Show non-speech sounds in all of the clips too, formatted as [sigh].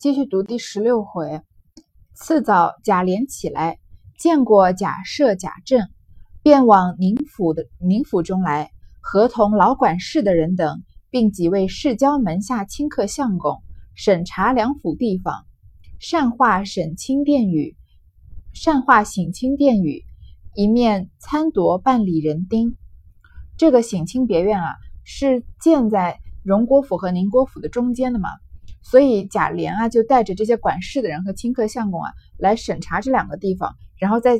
继续读第十六回。次早，贾琏起来，见过贾赦、贾政，便往宁府的宁府中来，合同老管事的人等，并几位世交门下亲客相公，审查两府地方，善化省亲殿宇，善化省亲殿宇，一面参夺办理人丁。这个省亲别院啊，是建在荣国府和宁国府的中间的嘛。所以贾琏啊，就带着这些管事的人和亲客相公啊，来审查这两个地方，然后再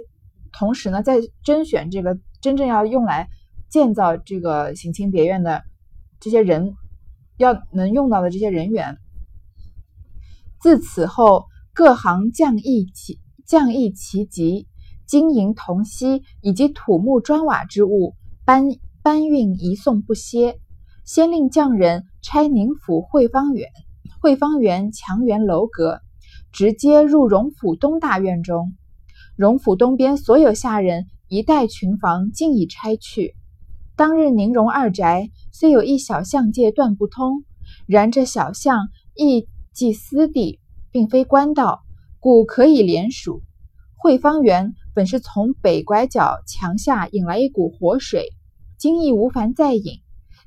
同时呢，再甄选这个真正要用来建造这个省亲别院的这些人，要能用到的这些人员。自此后，各行匠艺其匠艺其极，金银铜锡以及土木砖瓦之物，搬搬运移送不歇。先令匠人拆宁府汇芳园。汇芳园墙垣楼阁，直接入荣府东大院中。荣府东边所有下人一带群房尽已拆去。当日宁荣二宅虽有一小巷界断不通，然这小巷亦即私地，并非官道，故可以连署。汇芳园本是从北拐角墙下引来一股活水，今亦无烦再引。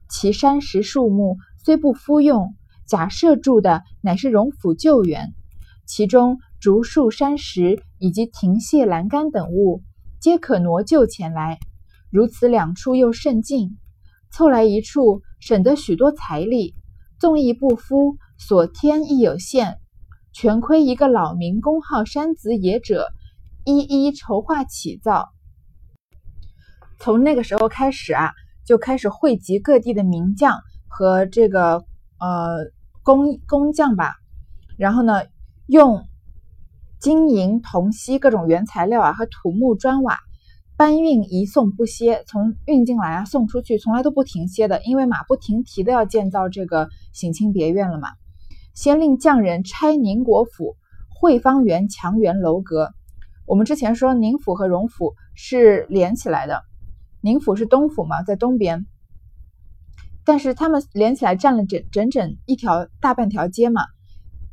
其山石树木虽不敷用。假设住的乃是荣府旧园，其中竹树、山石以及亭榭栏杆等物，皆可挪就前来。如此两处又甚近，凑来一处，省得许多财力。纵亦不敷，所添亦有限。全亏一个老民工号山子野者，一一筹划起造。从那个时候开始啊，就开始汇集各地的名将和这个呃。工工匠吧，然后呢，用金银铜锡各种原材料啊和土木砖瓦搬运移送不歇，从运进来啊送出去，从来都不停歇的，因为马不停蹄的要建造这个省亲别院了嘛。先令匠人拆宁国府汇芳园墙垣楼阁。我们之前说宁府和荣府是连起来的，宁府是东府嘛，在东边。但是他们连起来占了整整整一条大半条街嘛，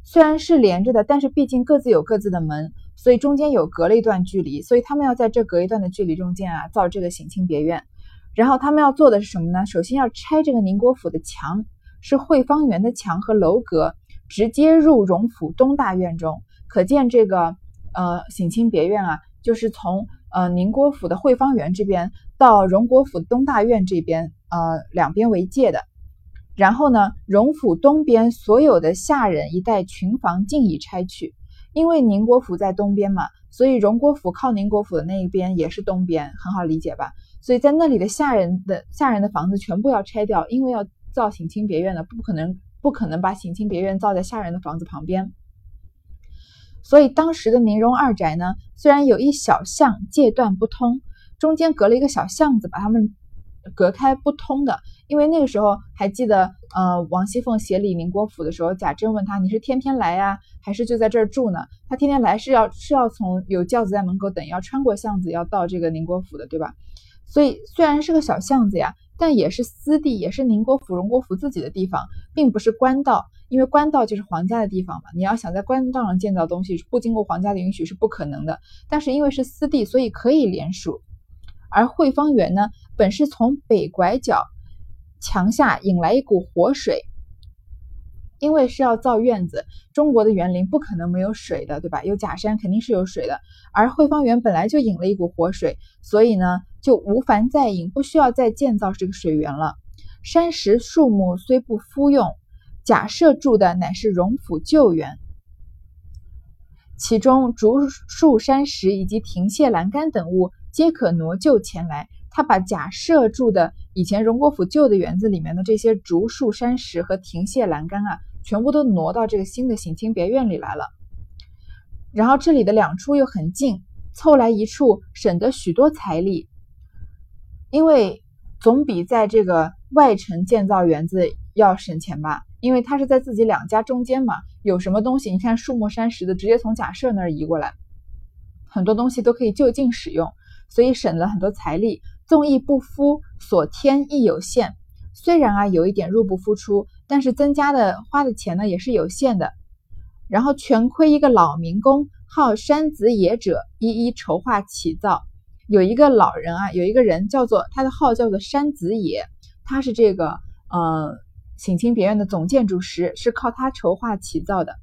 虽然是连着的，但是毕竟各自有各自的门，所以中间有隔了一段距离，所以他们要在这隔一段的距离中间啊造这个省亲别院。然后他们要做的是什么呢？首先要拆这个宁国府的墙，是汇芳园的墙和楼阁，直接入荣府东大院中。可见这个呃省亲别院啊，就是从呃宁国府的汇芳园这边到荣国府东大院这边。呃，两边为界的，然后呢，荣府东边所有的下人一带群房尽已拆去，因为宁国府在东边嘛，所以荣国府靠宁国府的那一边也是东边，很好理解吧？所以在那里的下人的下人的房子全部要拆掉，因为要造省亲别院的，不可能不可能把省亲别院造在下人的房子旁边。所以当时的宁荣二宅呢，虽然有一小巷界断不通，中间隔了一个小巷子，把他们。隔开不通的，因为那个时候还记得，呃，王熙凤协理宁国府的时候，贾珍问他：“你是天天来呀，还是就在这儿住呢？”他天天来是要是要从有轿子在门口等，要穿过巷子要到这个宁国府的，对吧？所以虽然是个小巷子呀，但也是私地，也是宁国府、荣国府自己的地方，并不是官道，因为官道就是皇家的地方嘛。你要想在官道上建造东西，不经过皇家的允许是不可能的。但是因为是私地，所以可以联署。而汇芳园呢，本是从北拐角墙下引来一股活水，因为是要造院子，中国的园林不可能没有水的，对吧？有假山肯定是有水的。而汇芳园本来就引了一股活水，所以呢，就无烦再引，不需要再建造这个水源了。山石树木虽不敷用，假设住的乃是荣府旧园，其中竹树、山石以及亭榭栏杆等物。皆可挪旧前来。他把假设住的以前荣国府旧的园子里面的这些竹树、山石和亭榭栏杆啊，全部都挪到这个新的省亲别院里来了。然后这里的两处又很近，凑来一处，省得许多财力。因为总比在这个外城建造园子要省钱吧？因为他是在自己两家中间嘛，有什么东西，你看树木、山石的，直接从假设那儿移过来，很多东西都可以就近使用。所以省了很多财力，纵亦不敷，所添亦有限。虽然啊有一点入不敷出，但是增加的花的钱呢也是有限的。然后全亏一个老民工，号山子野者，一一筹划起造。有一个老人啊，有一个人叫做他的号叫做山子野，他是这个呃省亲别院的总建筑师，是靠他筹划起造的。《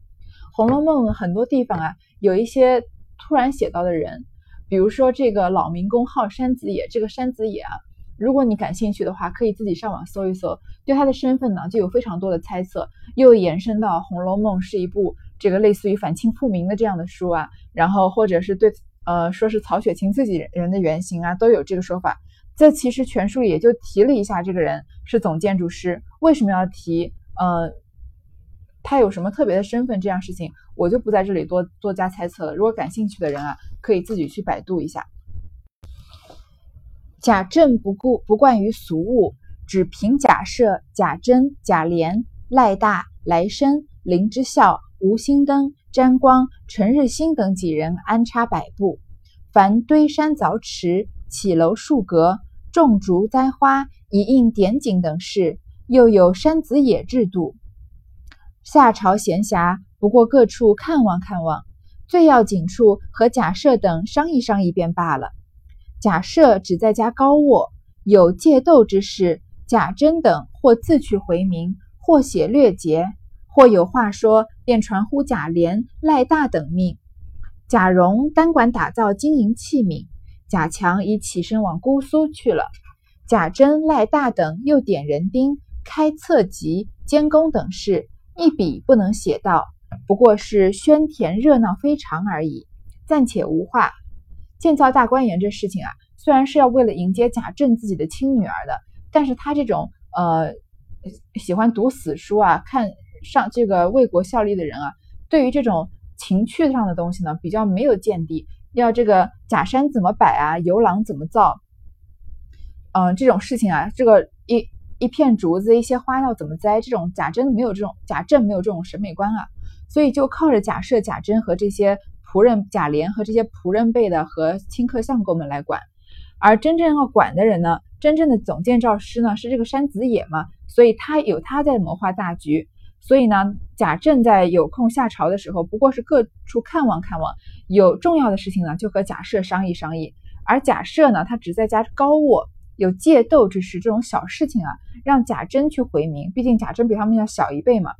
红楼梦》很多地方啊，有一些突然写到的人，比如说这个老民工号山子野，这个山子野啊。如果你感兴趣的话，可以自己上网搜一搜，对他的身份呢就有非常多的猜测，又延伸到《红楼梦》是一部这个类似于反清复明的这样的书啊，然后或者是对呃说是曹雪芹自己人的原型啊，都有这个说法。这其实全书也就提了一下，这个人是总建筑师，为什么要提？呃，他有什么特别的身份？这样事情我就不在这里多多加猜测了。如果感兴趣的人啊，可以自己去百度一下。贾政不顾不惯于俗物，只凭假设、贾珍、贾琏、赖大、来生、林之孝、吴兴登、詹光、陈日新等几人安插摆布。凡堆山凿池、起楼树阁、种竹栽花、以应点景等事，又有山子野制度。夏朝闲暇，不过各处看望看望，最要紧处和贾赦等商议商议便罢了。假设只在家高卧，有借斗之事，贾珍等或自去回明，或写略节，或有话说，便传呼贾琏、赖大等命。贾蓉单管打造金银器皿，贾强已起身往姑苏去了。贾珍、赖大等又点人丁，开册籍、监工等事，一笔不能写到，不过是喧甜热闹非常而已，暂且无话。建造大观园这事情啊，虽然是要为了迎接贾政自己的亲女儿的，但是他这种呃喜欢读死书啊，看上这个为国效力的人啊，对于这种情趣上的东西呢，比较没有见地。要这个假山怎么摆啊，游廊怎么造，嗯，这种事情啊，这个一一片竹子，一些花要怎么栽，这种贾珍没有这种贾政没有这种审美观啊，所以就靠着贾赦、贾珍和这些。仆人贾琏和这些仆人辈的和亲客相公们来管，而真正要管的人呢，真正的总建造师呢是这个山子野嘛，所以他有他在谋划大局。所以呢，贾政在有空下朝的时候，不过是各处看望看望，有重要的事情呢就和贾赦商议商议。而贾赦呢，他只在家高卧，有借斗之事，这种小事情啊，让贾珍去回明，毕竟贾珍比他们要小一辈嘛。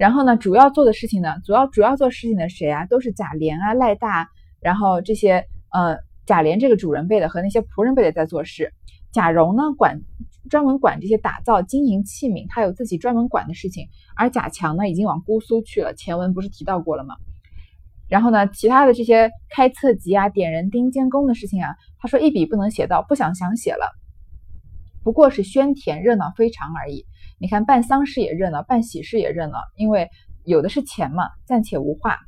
然后呢，主要做的事情呢，主要主要做事情的谁啊？都是贾琏啊、赖大，然后这些呃，贾琏这个主人辈的和那些仆人辈的在做事。贾蓉呢，管专门管这些打造金银器皿，他有自己专门管的事情。而贾强呢，已经往姑苏去了，前文不是提到过了吗？然后呢，其他的这些开册籍啊、点人丁、监工的事情啊，他说一笔不能写到，不想想写了，不过是喧甜热闹非常而已。你看，办丧事也热闹，办喜事也热闹，因为有的是钱嘛。暂且无话。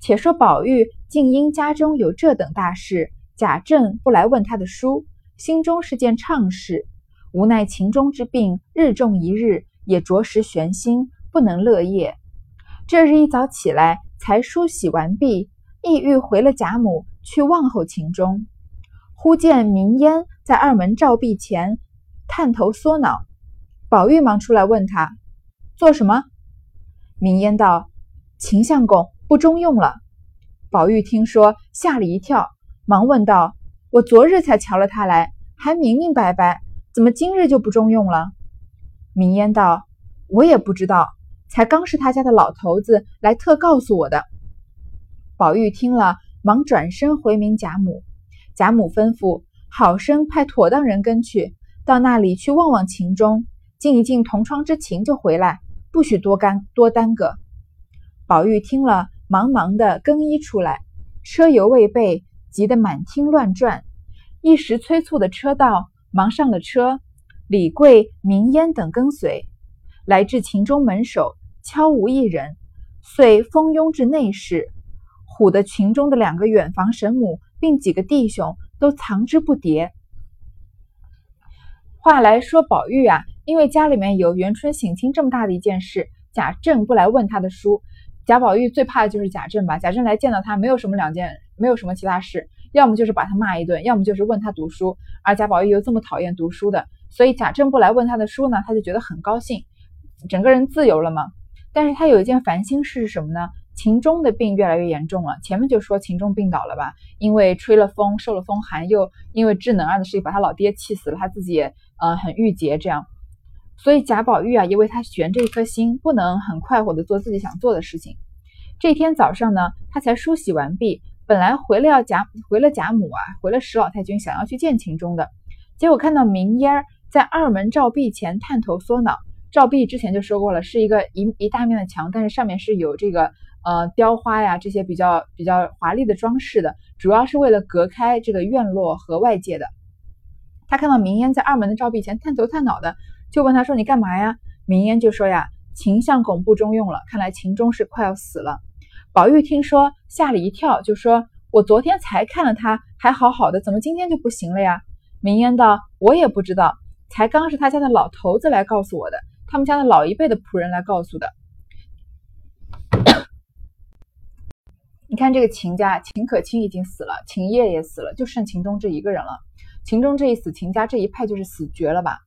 且说宝玉竟因家中有这等大事，贾政不来问他的书，心中是件怅事。无奈情中之病日重一日，也着实悬心，不能乐业。这日一早起来，才梳洗完毕，意欲回了贾母去问候情中，忽见明烟在二门照壁前探头缩脑。宝玉忙出来问他做什么？明烟道：“秦相公不中用了。”宝玉听说，吓了一跳，忙问道：“我昨日才瞧了他来，还明明白白，怎么今日就不中用了？”明烟道：“我也不知道，才刚是他家的老头子来特告诉我的。”宝玉听了，忙转身回明贾母。贾母吩咐好生派妥当人跟去，到那里去望望秦钟。静一静同窗之情就回来，不许多干多耽搁。宝玉听了，忙忙的更衣出来，车犹未备，急得满厅乱转。一时催促的车到，忙上了车。李贵、明烟等跟随，来至秦中门首，悄无一人，遂蜂拥至内室，唬得群中的两个远房神母，并几个弟兄都藏之不迭。话来说，宝玉啊。因为家里面有元春省亲这么大的一件事，贾政不来问他的书，贾宝玉最怕的就是贾政吧。贾政来见到他，没有什么两件，没有什么其他事，要么就是把他骂一顿，要么就是问他读书。而贾宝玉又这么讨厌读书的，所以贾政不来问他的书呢，他就觉得很高兴，整个人自由了嘛。但是他有一件烦心事是什么呢？秦钟的病越来越严重了。前面就说秦钟病倒了吧，因为吹了风，受了风寒，又因为智能二的事情把他老爹气死了，他自己也呃很郁结这样。所以贾宝玉啊，也为他悬着一颗心，不能很快活的做自己想做的事情。这天早上呢，他才梳洗完毕，本来回了要贾回了贾母啊，回了史老太君，想要去见秦钟的，结果看到明烟儿在二门照壁前探头缩脑。照壁之前就说过了，是一个一一大面的墙，但是上面是有这个呃雕花呀这些比较比较华丽的装饰的，主要是为了隔开这个院落和外界的。他看到明烟在二门的照壁前探头探脑的。就问他说：“你干嘛呀？”明烟就说：“呀，秦相公不中用了，看来秦钟是快要死了。”宝玉听说吓了一跳，就说：“我昨天才看了他，还好好的，怎么今天就不行了呀？”明烟道：“我也不知道，才刚是他家的老头子来告诉我的，他们家的老一辈的仆人来告诉的。你看这个秦家，秦可卿已经死了，秦业也死了，就剩秦钟这一个人了。秦钟这一死，秦家这一派就是死绝了吧？”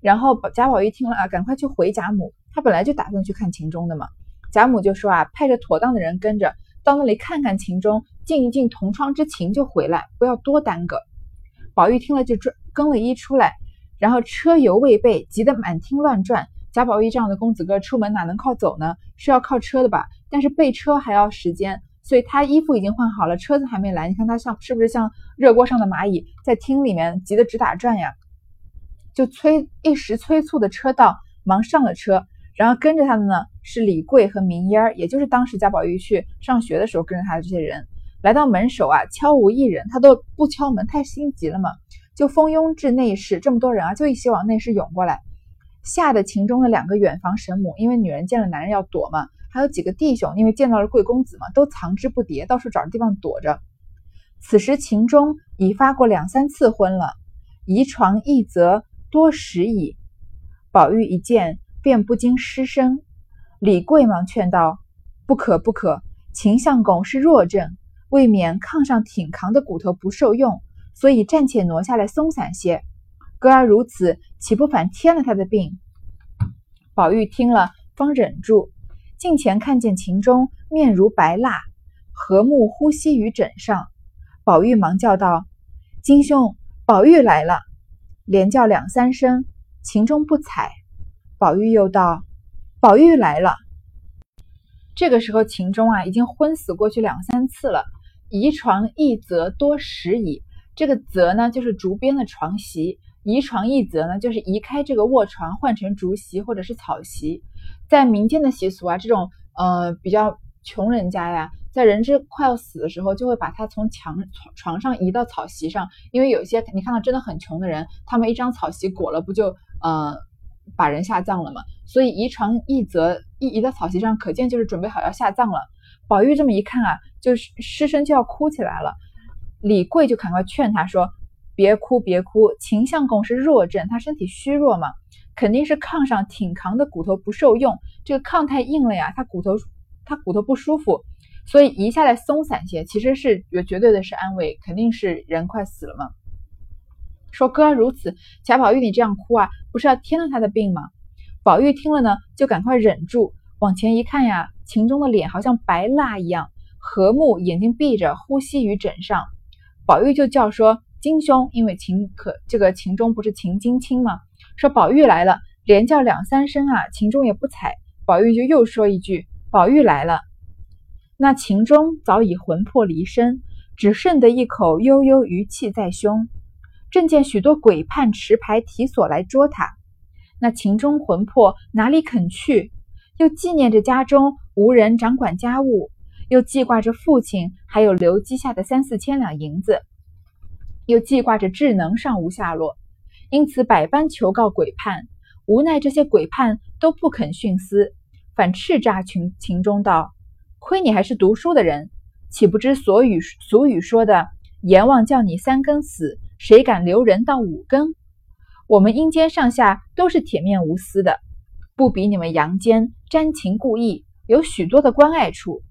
然后贾宝玉听了啊，赶快去回贾母。他本来就打算去看秦钟的嘛。贾母就说啊，派着妥当的人跟着到那里看看秦钟，尽一尽同窗之情就回来，不要多耽搁。宝玉听了就转更了衣出来，然后车油未备，急得满厅乱转。贾宝玉这样的公子哥出门哪能靠走呢？是要靠车的吧？但是备车还要时间，所以他衣服已经换好了，车子还没来。你看他像是不是像热锅上的蚂蚁，在厅里面急得直打转呀？就催一时催促的车到，忙上了车，然后跟着他的呢是李贵和明烟儿，也就是当时贾宝玉去上学的时候跟着他的这些人。来到门首啊，悄无一人，他都不敲门，太心急了嘛。就蜂拥至内室，这么多人啊，就一起往内室涌过来，吓得秦钟的两个远房神母，因为女人见了男人要躲嘛，还有几个弟兄，因为见到了贵公子嘛，都藏之不迭，到处找着地方躲着。此时秦钟已发过两三次婚了，移床易则。多时矣，宝玉一见，便不禁失声。李贵忙劝道：“不可不可，秦相公是弱症，未免炕上挺扛的骨头不受用，所以暂且挪下来松散些。哥儿如此，岂不反添了他的病？”宝玉听了，方忍住。近前看见秦钟面如白蜡，和睦呼吸于枕上，宝玉忙叫道：“金兄，宝玉来了。”连叫两三声，秦钟不睬。宝玉又道：“宝玉来了。”这个时候，秦钟啊已经昏死过去两三次了。移床一则多时矣。这个“则”呢，就是竹编的床席；移床一则呢，就是移开这个卧床，换成竹席或者是草席。在民间的习俗啊，这种呃比较穷人家呀。在人质快要死的时候，就会把他从墙床上移到草席上，因为有些你看到真的很穷的人，他们一张草席裹了，不就呃把人下葬了吗？所以移床一则一移到草席上，可见就是准备好要下葬了。宝玉这么一看啊，就是失声就要哭起来了。李贵就赶快劝他说：“别哭别哭，秦相公是弱症，他身体虚弱嘛，肯定是炕上挺扛的骨头不受用，这个炕太硬了呀，他骨头他骨头不舒服。”所以移下来松散些，其实是绝绝对的是安慰，肯定是人快死了嘛。说哥如此，贾宝玉你这样哭啊，不是要添了他的病吗？宝玉听了呢，就赶快忍住，往前一看呀，秦钟的脸好像白蜡一样，和睦，眼睛闭着，呼吸于枕上。宝玉就叫说金兄，因为秦可这个秦钟不是秦金卿吗？说宝玉来了，连叫两三声啊，秦钟也不睬。宝玉就又说一句，宝玉来了。那秦钟早已魂魄离身，只剩得一口悠悠余气在胸。正见许多鬼判持牌提锁来捉他，那秦钟魂魄哪里肯去？又纪念着家中无人掌管家务，又记挂着父亲还有留积下的三四千两银子，又记挂着智能尚无下落，因此百般求告鬼判，无奈这些鬼判都不肯徇私，反叱咤秦秦中道。亏你还是读书的人，岂不知所语俗语说的“阎王叫你三更死，谁敢留人到五更”？我们阴间上下都是铁面无私的，不比你们阳间沾情故意，有许多的关爱处。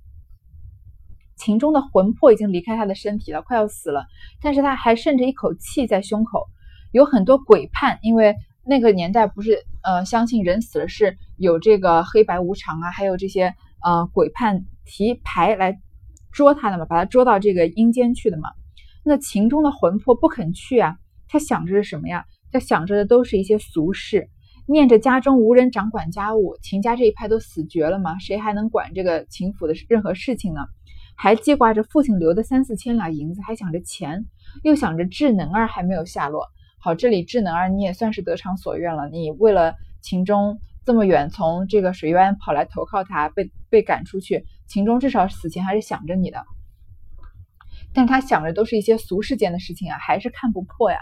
秦钟的魂魄已经离开他的身体了，快要死了，但是他还剩着一口气在胸口。有很多鬼判，因为那个年代不是呃相信人死了是有这个黑白无常啊，还有这些呃鬼判提牌来捉他的嘛，把他捉到这个阴间去的嘛。那秦钟的魂魄不肯去啊，他想着是什么呀？他想着的都是一些俗事，念着家中无人掌管家务，秦家这一派都死绝了嘛，谁还能管这个秦府的任何事情呢？还记挂着父亲留的三四千两银子，还想着钱，又想着智能儿还没有下落。好，这里智能儿你也算是得偿所愿了。你为了秦钟这么远从这个水渊跑来投靠他，被被赶出去，秦钟至少死前还是想着你的。但他想着都是一些俗世间的事情啊，还是看不破呀。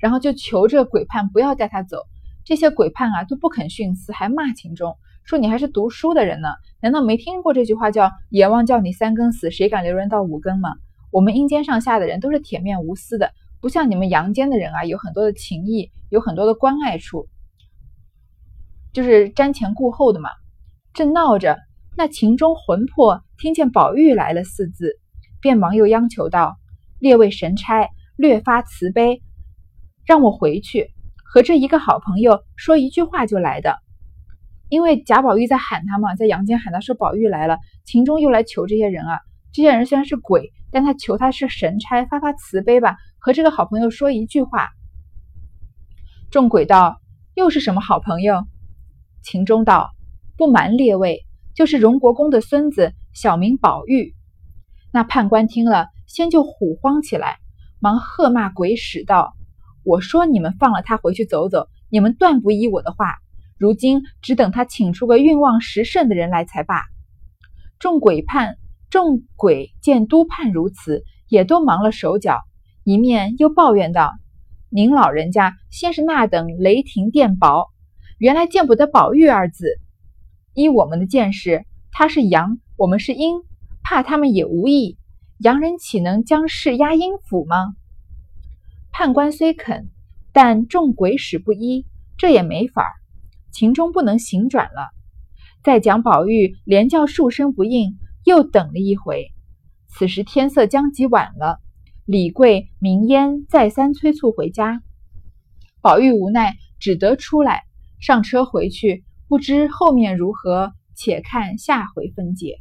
然后就求这鬼判不要带他走。这些鬼判啊都不肯徇私，还骂秦钟。说你还是读书的人呢，难道没听过这句话叫“阎王叫你三更死，谁敢留人到五更”吗？我们阴间上下的人都是铁面无私的，不像你们阳间的人啊，有很多的情谊，有很多的关爱处，就是瞻前顾后的嘛。正闹着，那秦钟魂魄听见“宝玉来了”四字，便忙又央求道：“列位神差，略发慈悲，让我回去和这一个好朋友说一句话就来的。”因为贾宝玉在喊他嘛，在阳间喊他说宝玉来了，秦钟又来求这些人啊。这些人虽然是鬼，但他求他是神差，发发慈悲吧，和这个好朋友说一句话。众鬼道：“又是什么好朋友？”秦钟道：“不瞒列位，就是荣国公的孙子，小名宝玉。”那判官听了，先就唬慌起来，忙喝骂鬼使道：“我说你们放了他回去走走，你们断不依我的话。”如今只等他请出个运旺时盛的人来才罢。众鬼判众鬼见督判如此，也都忙了手脚，一面又抱怨道：“您老人家先是那等雷霆电雹，原来见不得宝玉二字。依我们的见识，他是阳，我们是阴，怕他们也无益。洋人岂能将事压阴府吗？”判官虽肯，但众鬼使不依，这也没法儿。秦钟不能行转了，再讲宝玉连叫数声不应，又等了一回。此时天色将极晚了，李贵、明烟再三催促回家，宝玉无奈，只得出来上车回去。不知后面如何，且看下回分解。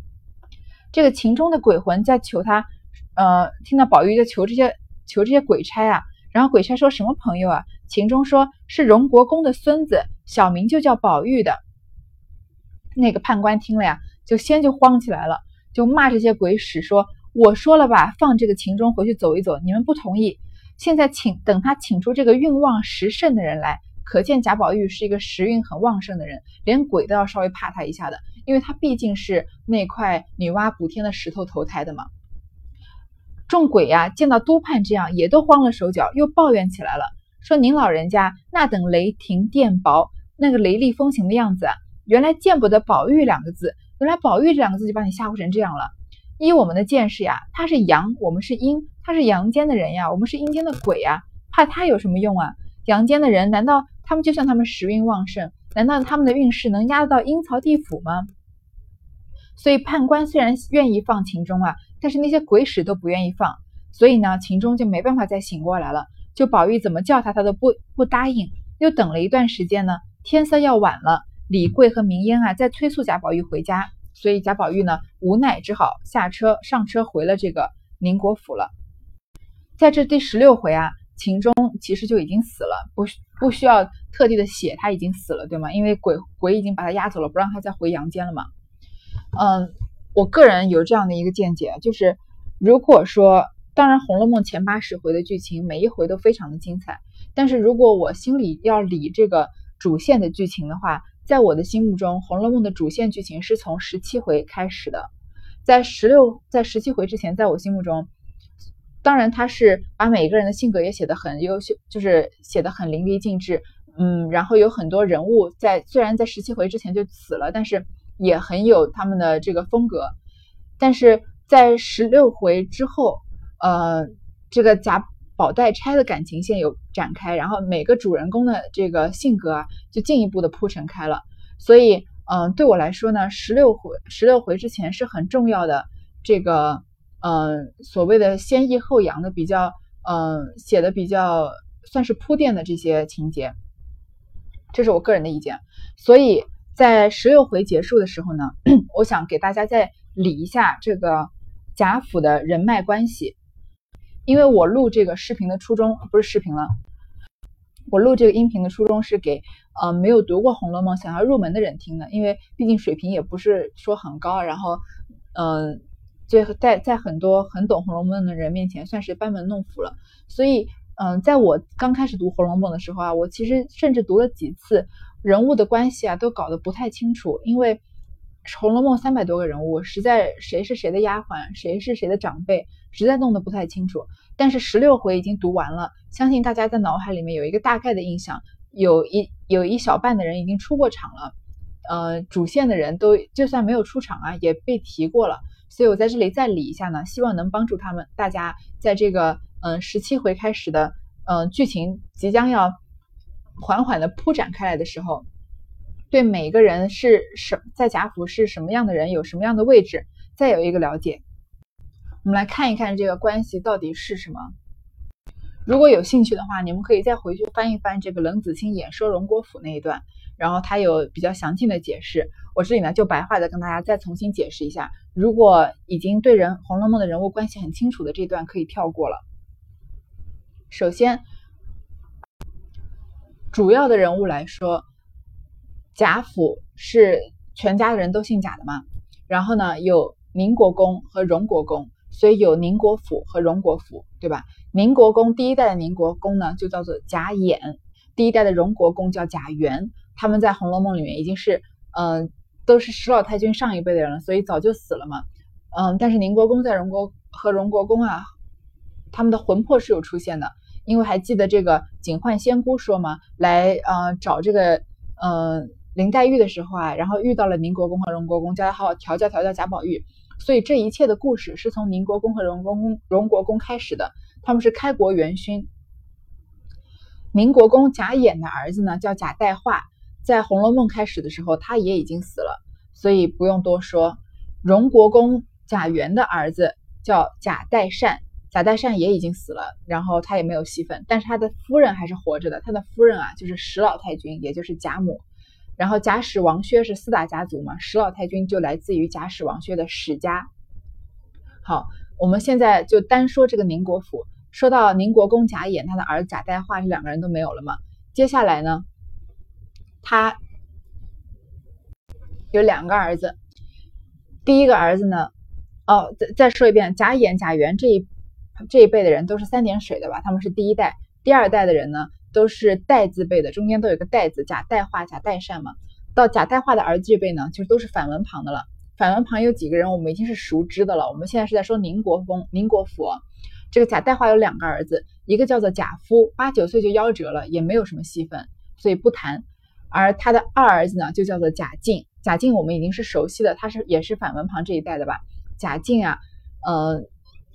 这个秦钟的鬼魂在求他，呃，听到宝玉在求这些求这些鬼差啊，然后鬼差说什么朋友啊？秦钟说是荣国公的孙子。小名就叫宝玉的那个判官听了呀，就先就慌起来了，就骂这些鬼使说：“我说了吧，放这个秦钟回去走一走，你们不同意。现在请等他请出这个运旺时盛的人来，可见贾宝玉是一个时运很旺盛的人，连鬼都要稍微怕他一下的，因为他毕竟是那块女娲补天的石头投胎的嘛。”众鬼呀，见到督判这样，也都慌了手脚，又抱怨起来了，说：“您老人家那等雷霆电雹。”那个雷厉风行的样子，原来见不得宝玉两个字，原来宝玉这两个字就把你吓唬成这样了。依我们的见识呀，他是阳，我们是阴，他是阳间的人呀，我们是阴间的鬼呀，怕他有什么用啊？阳间的人难道他们就像他们时运旺盛？难道他们的运势能压得到阴曹地府吗？所以判官虽然愿意放秦钟啊，但是那些鬼使都不愿意放，所以呢，秦钟就没办法再醒过来了。就宝玉怎么叫他，他都不不答应。又等了一段时间呢。天色要晚了，李贵和明烟啊在催促贾宝玉回家，所以贾宝玉呢无奈只好下车上车回了这个宁国府了。在这第十六回啊，秦钟其实就已经死了，不不需要特地的写他已经死了，对吗？因为鬼鬼已经把他押走了，不让他再回阳间了嘛。嗯，我个人有这样的一个见解，就是如果说，当然《红楼梦》前八十回的剧情每一回都非常的精彩，但是如果我心里要理这个。主线的剧情的话，在我的心目中，《红楼梦》的主线剧情是从十七回开始的。在十六，在十七回之前，在我心目中，当然他是把每一个人的性格也写得很优秀，就是写得很淋漓尽致。嗯，然后有很多人物在，虽然在十七回之前就死了，但是也很有他们的这个风格。但是在十六回之后，呃，这个贾。宝黛钗的感情线有展开，然后每个主人公的这个性格啊，就进一步的铺陈开了。所以，嗯，对我来说呢，十六回十六回之前是很重要的，这个，嗯，所谓的先抑后扬的比较，嗯，写的比较算是铺垫的这些情节。这是我个人的意见。所以在十六回结束的时候呢，[clears throat] 我想给大家再理一下这个贾府的人脉关系，因为我录这个视频的初衷不是视频了，我录这个音频的初衷是给呃没有读过《红楼梦》想要入门的人听的，因为毕竟水平也不是说很高，然后嗯。就在在很多很懂《红楼梦》的人面前，算是班门弄斧了。所以，嗯，在我刚开始读《红楼梦》的时候啊，我其实甚至读了几次，人物的关系啊都搞得不太清楚。因为《红楼梦》三百多个人物，实在谁是谁的丫鬟，谁是谁的长辈，实在弄得不太清楚。但是十六回已经读完了，相信大家在脑海里面有一个大概的印象，有一有一小半的人已经出过场了，呃，主线的人都就算没有出场啊，也被提过了。所以我在这里再理一下呢，希望能帮助他们大家在这个嗯十七回开始的嗯剧情即将要缓缓的铺展开来的时候，对每个人是什在贾府是什么样的人，有什么样的位置，再有一个了解。我们来看一看这个关系到底是什么。如果有兴趣的话，你们可以再回去翻一翻这个冷子兴演说荣国府那一段。然后他有比较详尽的解释，我这里呢就白话的跟大家再重新解释一下。如果已经对人《红楼梦》的人物关系很清楚的这段可以跳过了。首先，主要的人物来说，贾府是全家的人都姓贾的嘛。然后呢，有宁国公和荣国公，所以有宁国府和荣国府，对吧？宁国公第一代的宁国公呢就叫做贾演，第一代的荣国公叫贾元。他们在《红楼梦》里面已经是，嗯，都是石老太君上一辈的人了，所以早就死了嘛，嗯，但是宁国公在荣国和荣国公啊，他们的魂魄是有出现的，因为还记得这个警幻仙姑说嘛，来呃找这个嗯林黛玉的时候啊，然后遇到了宁国公和荣国公，叫他好好调教调教贾宝玉，所以这一切的故事是从宁国公和荣公荣国公开始的，他们是开国元勋。宁国公贾演的儿子呢叫贾代化。在《红楼梦》开始的时候，他也已经死了，所以不用多说。荣国公贾元的儿子叫贾代善，贾代善也已经死了，然后他也没有戏份，但是他的夫人还是活着的。他的夫人啊，就是史老太君，也就是贾母。然后贾史王薛是四大家族嘛，史老太君就来自于贾史王薛的史家。好，我们现在就单说这个宁国府。说到宁国公贾演，他的儿子贾代化，这两个人都没有了嘛。接下来呢？他有两个儿子，第一个儿子呢，哦，再再说一遍，贾演、贾元这一这一辈的人都是三点水的吧？他们是第一代，第二代的人呢都是代字辈的，中间都有个代字，贾代化、贾代善嘛。到贾代化的儿子辈呢，就都是反文旁的了。反文旁有几个人，我们已经是熟知的了。我们现在是在说宁国公、宁国府，这个贾代化有两个儿子，一个叫做贾夫，八九岁就夭折了，也没有什么戏份，所以不谈。而他的二儿子呢，就叫做贾敬。贾敬我们已经是熟悉的，他是也是反文旁这一代的吧？贾敬啊，呃，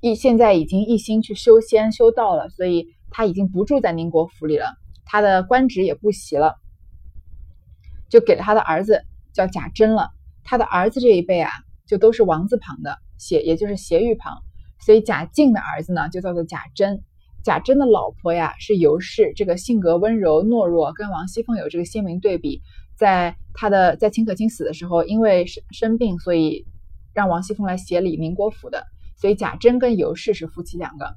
一现在已经一心去修仙修道了，所以他已经不住在宁国府里了，他的官职也不袭了，就给了他的儿子叫贾珍了。他的儿子这一辈啊，就都是王字旁的，斜也就是斜玉旁，所以贾敬的儿子呢，就叫做贾珍。贾珍的老婆呀是尤氏，这个性格温柔懦弱，跟王熙凤有这个鲜明对比。在他的在秦可卿死的时候，因为生生病，所以让王熙凤来协理宁国府的。所以贾珍跟尤氏是夫妻两个。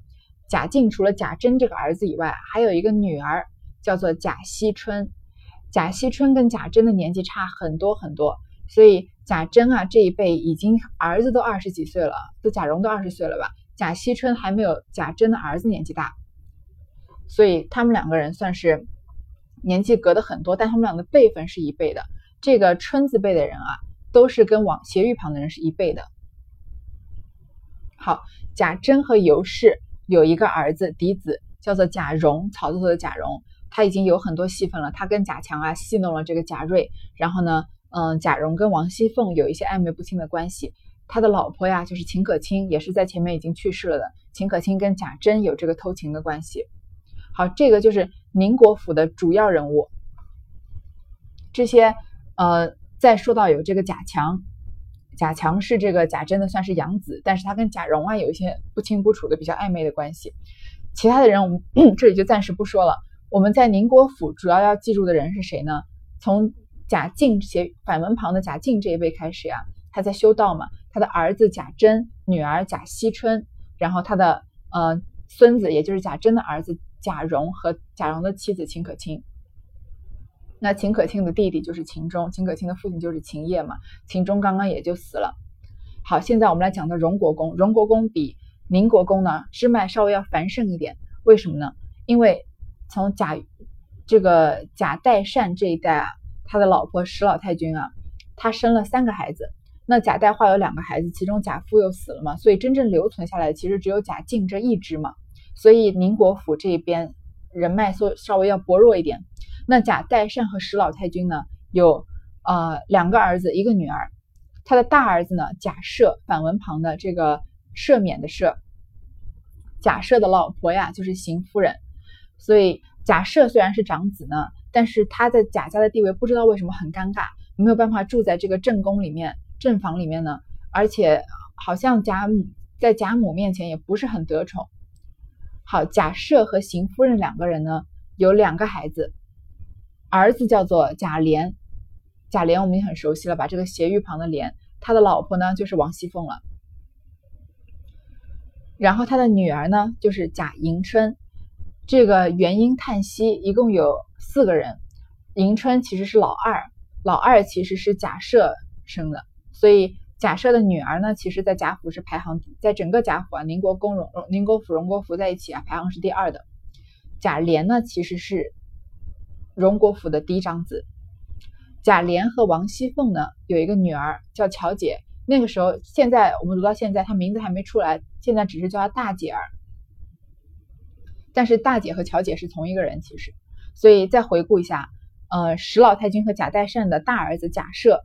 贾敬除了贾珍这个儿子以外，还有一个女儿叫做贾惜春。贾惜春跟贾珍的年纪差很多很多，所以贾珍啊这一辈已经儿子都二十几岁了，都贾蓉都二十岁了吧。贾惜春还没有贾珍的儿子年纪大，所以他们两个人算是年纪隔得很多，但他们俩的辈分是一辈的。这个春字辈的人啊，都是跟往斜玉旁的人是一辈的。好，贾珍和尤氏有一个儿子嫡子，叫做贾蓉，草字头的贾蓉，他已经有很多戏份了。他跟贾强啊戏弄了这个贾瑞，然后呢，嗯，贾蓉跟王熙凤有一些暧昧不清的关系。他的老婆呀，就是秦可卿，也是在前面已经去世了的。秦可卿跟贾珍有这个偷情的关系。好，这个就是宁国府的主要人物。这些，呃，再说到有这个贾强，贾强是这个贾珍的算是养子，但是他跟贾蓉啊有一些不清不楚的比较暧昧的关系。其他的人我们 [clears throat] 这里就暂时不说了。我们在宁国府主要要记住的人是谁呢？从贾敬写反文旁的贾敬这一辈开始呀，他在修道嘛，他的儿子贾珍，女儿贾惜春，然后他的呃孙子，也就是贾珍的儿子贾蓉和贾蓉的妻子秦可卿。那秦可卿的弟弟就是秦钟，秦可卿的父亲就是秦业嘛，秦钟刚刚也就死了。好，现在我们来讲到荣国公，荣国公比宁国公呢支脉稍微要繁盛一点，为什么呢？因为从贾这个贾代善这一代啊。他的老婆石老太君啊，他生了三个孩子。那贾代化有两个孩子，其中贾夫又死了嘛，所以真正留存下来的其实只有贾敬这一支嘛。所以宁国府这边人脉稍稍微要薄弱一点。那贾代善和石老太君呢，有呃两个儿子，一个女儿。他的大儿子呢，贾赦，反文旁的这个赦免的赦。贾赦的老婆呀，就是邢夫人。所以贾赦虽然是长子呢。但是他在贾家的地位不知道为什么很尴尬，没有办法住在这个正宫里面、正房里面呢，而且好像贾母在贾母面前也不是很得宠。好，贾赦和邢夫人两个人呢有两个孩子，儿子叫做贾琏，贾琏我们也很熟悉了吧？这个斜玉旁的琏，他的老婆呢就是王熙凤了。然后他的女儿呢就是贾迎春，这个元婴叹息一共有。四个人，迎春其实是老二，老二其实是贾赦生的，所以贾赦的女儿呢，其实在贾府是排行，在整个贾府啊，宁国公荣宁国府、荣国府在一起啊，排行是第二的。贾琏呢，其实是荣国府的嫡长子。贾琏和王熙凤呢，有一个女儿叫乔姐，那个时候，现在我们读到现在，她名字还没出来，现在只是叫她大姐儿。但是大姐和乔姐是同一个人，其实。所以再回顾一下，呃，石老太君和贾代善的大儿子贾赦，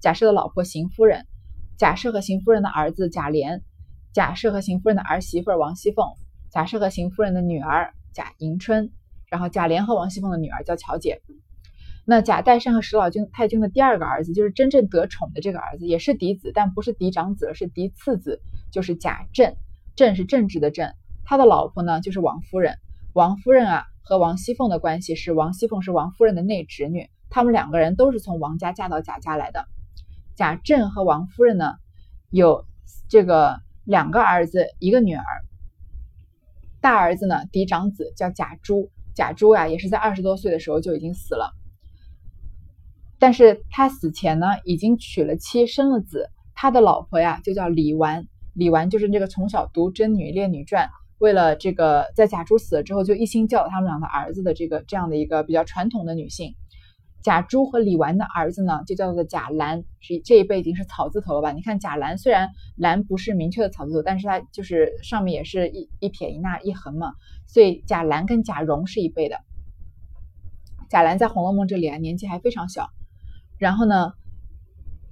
贾赦的老婆邢夫人，贾赦和邢夫人的儿子贾琏，贾赦和邢夫人的儿媳妇王熙凤，贾赦和邢夫人的女儿贾迎春，然后贾琏和王熙凤的女儿叫乔姐。那贾代善和石老君太君的第二个儿子，就是真正得宠的这个儿子，也是嫡子，但不是嫡长子，是嫡次子，就是贾政。政是政治的政，他的老婆呢就是王夫人。王夫人啊。和王熙凤的关系是，王熙凤是王夫人的内侄女，他们两个人都是从王家嫁到贾家来的。贾政和王夫人呢，有这个两个儿子，一个女儿。大儿子呢，嫡长子叫贾珠，贾珠呀，也是在二十多岁的时候就已经死了。但是他死前呢，已经娶了妻，生了子。他的老婆呀，就叫李纨，李纨就是这个从小读《贞女烈女传》。为了这个，在贾珠死了之后，就一心教导他们两个儿子的这个这样的一个比较传统的女性。贾珠和李纨的儿子呢，就叫做贾兰，是这一辈已经是草字头了吧？你看贾兰虽然兰不是明确的草字头，但是它就是上面也是一一撇一捺一横嘛，所以贾兰跟贾蓉是一辈的。贾兰在《红楼梦》这里啊，年纪还非常小。然后呢，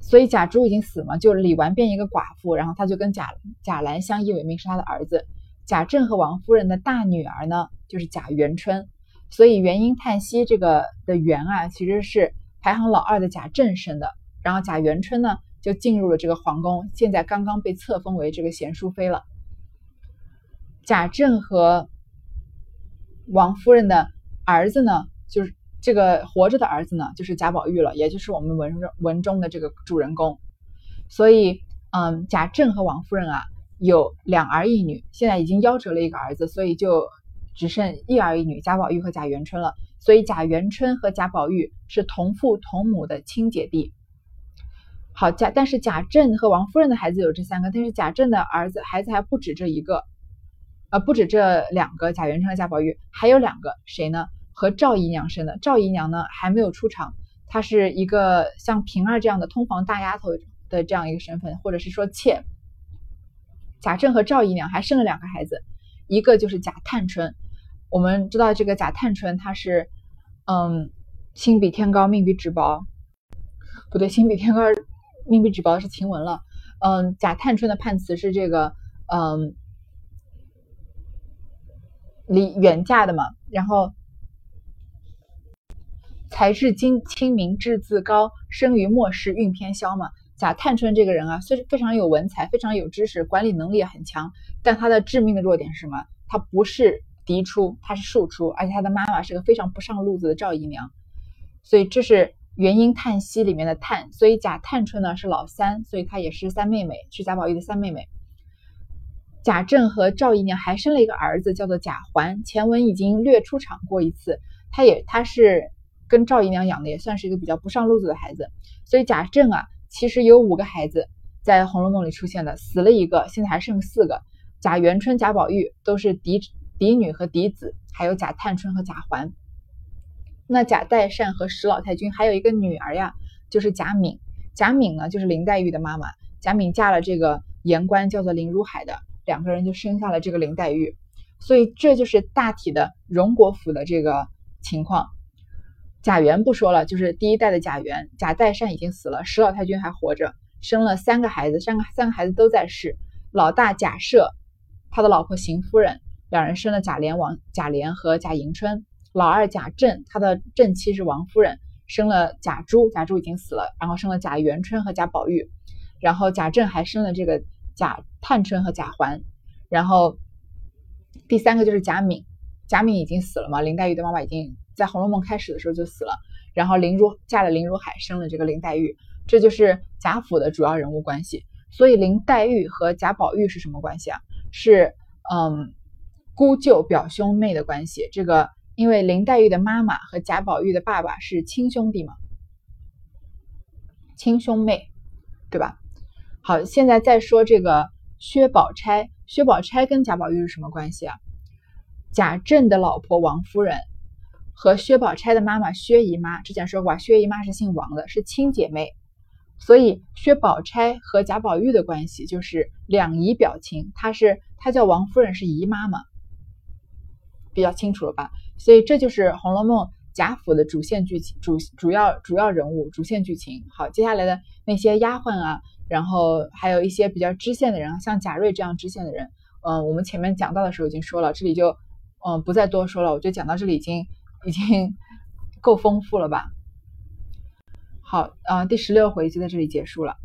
所以贾珠已经死嘛，就李纨变一个寡妇，然后他就跟贾贾兰相依为命，是他的儿子。贾政和王夫人的大女儿呢，就是贾元春，所以元婴叹息这个的元啊，其实是排行老二的贾政生的。然后贾元春呢，就进入了这个皇宫，现在刚刚被册封为这个贤淑妃了。贾政和王夫人的儿子呢，就是这个活着的儿子呢，就是贾宝玉了，也就是我们文中文中的这个主人公。所以，嗯，贾政和王夫人啊。有两儿一女，现在已经夭折了一个儿子，所以就只剩一儿一女贾宝玉和贾元春了。所以贾元春和贾宝玉是同父同母的亲姐弟。好，贾但是贾政和王夫人的孩子有这三个，但是贾政的儿子孩子还不止这一个，呃，不止这两个贾元春和贾宝玉，还有两个谁呢？和赵姨娘生的。赵姨娘呢还没有出场，她是一个像平儿这样的通房大丫头的这样一个身份，或者是说妾。贾政和赵姨娘还生了两个孩子，一个就是贾探春。我们知道这个贾探春，他是，嗯，心比天高，命比纸薄，不对，心比天高，命比纸薄是晴雯了。嗯，贾探春的判词是这个，嗯，离远嫁的嘛。然后，才智精清明，志自高，生于末世，运偏消嘛。贾探春这个人啊，虽然非常有文采，非常有知识，管理能力也很强，但他的致命的弱点是什么？他不是嫡出，他是庶出，而且他的妈妈是个非常不上路子的赵姨娘，所以这是元婴叹息里面的叹，所以贾探春呢是老三，所以她也是三妹妹，是贾宝玉的三妹妹。贾政和赵姨娘还生了一个儿子，叫做贾环。前文已经略出场过一次，他也他是跟赵姨娘养的，也算是一个比较不上路子的孩子。所以贾政啊，其实有五个孩子在《红楼梦》里出现的，死了一个，现在还剩四个。贾元春、贾宝玉都是嫡嫡女和嫡子，还有贾探春和贾环。那贾代善和史老太君还有一个女儿呀，就是贾敏。贾敏呢，就是林黛玉的妈妈。贾敏嫁了这个言官，叫做林如海的。两个人就生下了这个林黛玉，所以这就是大体的荣国府的这个情况。贾元不说了，就是第一代的贾元，贾代善已经死了，史老太君还活着，生了三个孩子，三个三个孩子都在世。老大贾赦，他的老婆邢夫人，两人生了贾琏王贾琏和贾迎春。老二贾政，他的正妻是王夫人，生了贾珠，贾珠已经死了，然后生了贾元春和贾宝玉，然后贾政还生了这个。贾探春和贾环，然后第三个就是贾敏，贾敏已经死了嘛？林黛玉的妈妈已经在《红楼梦》开始的时候就死了，然后林如嫁了林如海，生了这个林黛玉，这就是贾府的主要人物关系。所以林黛玉和贾宝玉是什么关系啊？是嗯姑舅表兄妹的关系。这个因为林黛玉的妈妈和贾宝玉的爸爸是亲兄弟嘛，亲兄妹，对吧？好，现在再说这个薛宝钗。薛宝钗跟贾宝玉是什么关系啊？贾政的老婆王夫人和薛宝钗的妈妈薛姨妈，之前说过，薛姨妈是姓王的，是亲姐妹。所以薛宝钗和贾宝玉的关系就是两姨表亲，她是她叫王夫人，是姨妈嘛，比较清楚了吧？所以这就是《红楼梦》贾府的主线剧情，主主要主要人物，主线剧情。好，接下来的那些丫鬟啊。然后还有一些比较支线的人，像贾瑞这样支线的人，嗯，我们前面讲到的时候已经说了，这里就嗯不再多说了。我觉得讲到这里已经已经够丰富了吧？好，啊，第十六回就在这里结束了。